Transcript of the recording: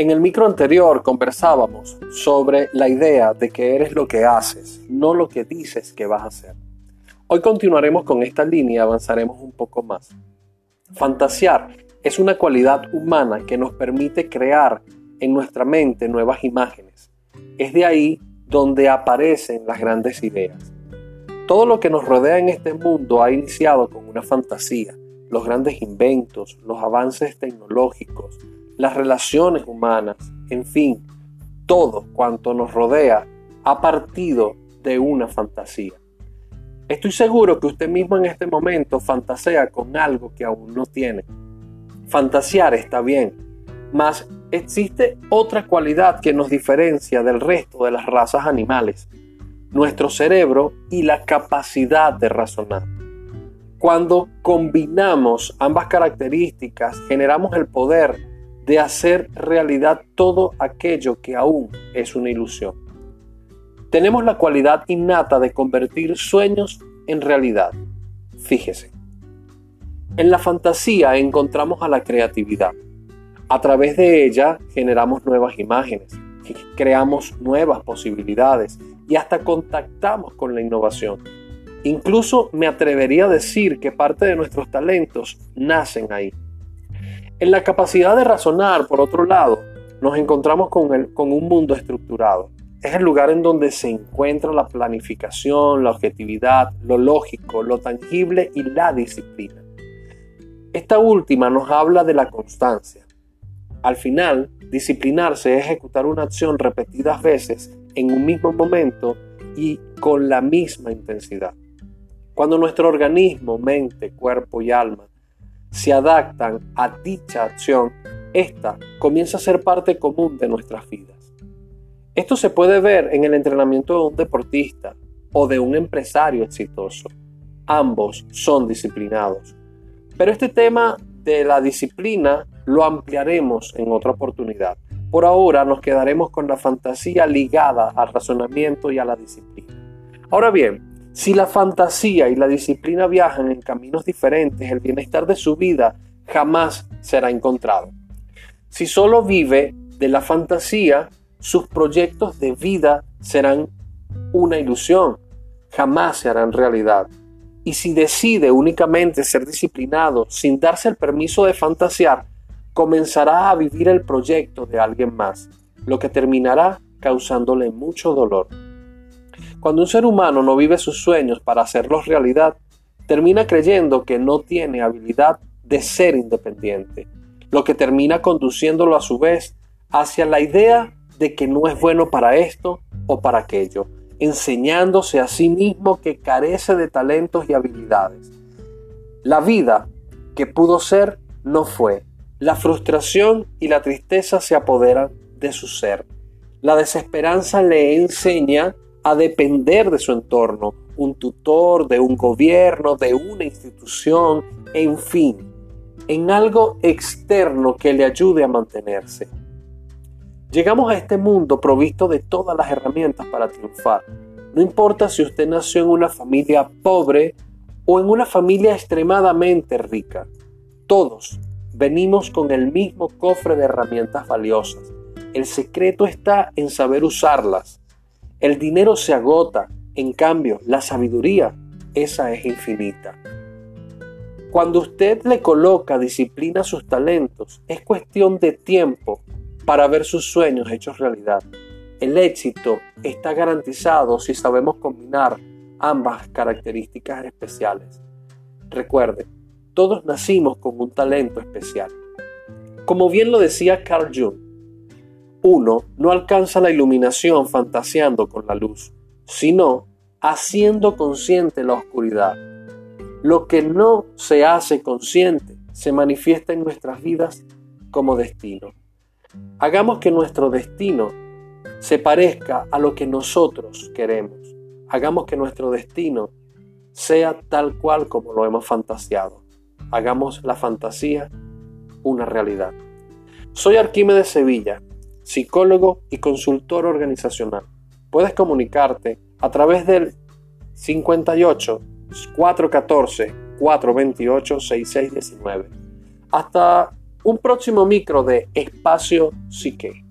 En el micro anterior conversábamos sobre la idea de que eres lo que haces, no lo que dices que vas a hacer. Hoy continuaremos con esta línea avanzaremos un poco más. Fantasear es una cualidad humana que nos permite crear en nuestra mente nuevas imágenes. Es de ahí donde aparecen las grandes ideas. Todo lo que nos rodea en este mundo ha iniciado con una fantasía. Los grandes inventos, los avances tecnológicos, las relaciones humanas, en fin, todo cuanto nos rodea ha partido de una fantasía. Estoy seguro que usted mismo en este momento fantasea con algo que aún no tiene. Fantasear está bien, mas existe otra cualidad que nos diferencia del resto de las razas animales, nuestro cerebro y la capacidad de razonar. Cuando combinamos ambas características, generamos el poder de hacer realidad todo aquello que aún es una ilusión. Tenemos la cualidad innata de convertir sueños en realidad. Fíjese. En la fantasía encontramos a la creatividad. A través de ella generamos nuevas imágenes, creamos nuevas posibilidades y hasta contactamos con la innovación. Incluso me atrevería a decir que parte de nuestros talentos nacen ahí. En la capacidad de razonar, por otro lado, nos encontramos con, un mundo estructurado. Es el lugar en donde se encuentra la planificación, la objetividad, lo lógico, lo tangible y la disciplina. Esta última nos habla de la constancia. Al final, disciplinarse es ejecutar una acción repetidas veces en un mismo momento y con la misma intensidad. Cuando nuestro organismo, mente, cuerpo y alma se adaptan a dicha acción, esta comienza a ser parte común de nuestras vidas. Esto se puede ver en el entrenamiento de un deportista o de un empresario exitoso. Ambos son disciplinados. Pero este tema de la disciplina lo ampliaremos en otra oportunidad. Por ahora nos quedaremos con la fantasía ligada al razonamiento y a la disciplina. Ahora bien, si la fantasía y la disciplina viajan en caminos diferentes, el bienestar de su vida jamás será encontrado. Si solo vive de la fantasía, sus proyectos de vida serán una ilusión, jamás se harán realidad. Y si decide únicamente ser disciplinado sin darse el permiso de fantasear, comenzará a vivir el proyecto de alguien más, lo que terminará causándole mucho dolor. Cuando un ser humano no vive sus sueños para hacerlos realidad, termina creyendo que no tiene habilidad de ser independiente, lo que termina conduciéndolo a su vez hacia la idea de que no es bueno para esto o para aquello, enseñándose a sí mismo que carece de talentos y habilidades. La vida que pudo ser no fue. La frustración y la tristeza se apoderan de su ser. La desesperanza le enseña a depender de su entorno, un tutor, de un gobierno, de una institución, en fin, en algo externo que le ayude a mantenerse. Llegamos a este mundo provisto de todas las herramientas para triunfar. No importa si usted nació en una familia pobre o en una familia extremadamente rica. Todos venimos con el mismo cofre de herramientas valiosas. El secreto está en saber usarlas el dinero se agota, en cambio, la sabiduría, esa es infinita. Cuando usted le coloca disciplina a sus talentos, es cuestión de tiempo para ver sus sueños hechos realidad. El éxito está garantizado si sabemos combinar ambas características especiales. Recuerde, todos nacimos con un talento especial. Como bien lo decía Carl Jung, uno no alcanza la iluminación fantaseando con la luz, sino haciendo consciente la oscuridad. Lo que no se hace consciente se manifiesta en nuestras vidas como destino. Hagamos que nuestro destino se parezca a lo que nosotros queremos. Hagamos que nuestro destino sea tal cual como lo hemos fantaseado. Hagamos la fantasía una realidad. Soy Arquímedes Sevilla psicólogo y consultor organizacional. Puedes comunicarte a través del 58 414 428 6619. Hasta un próximo micro de Espacio Psique.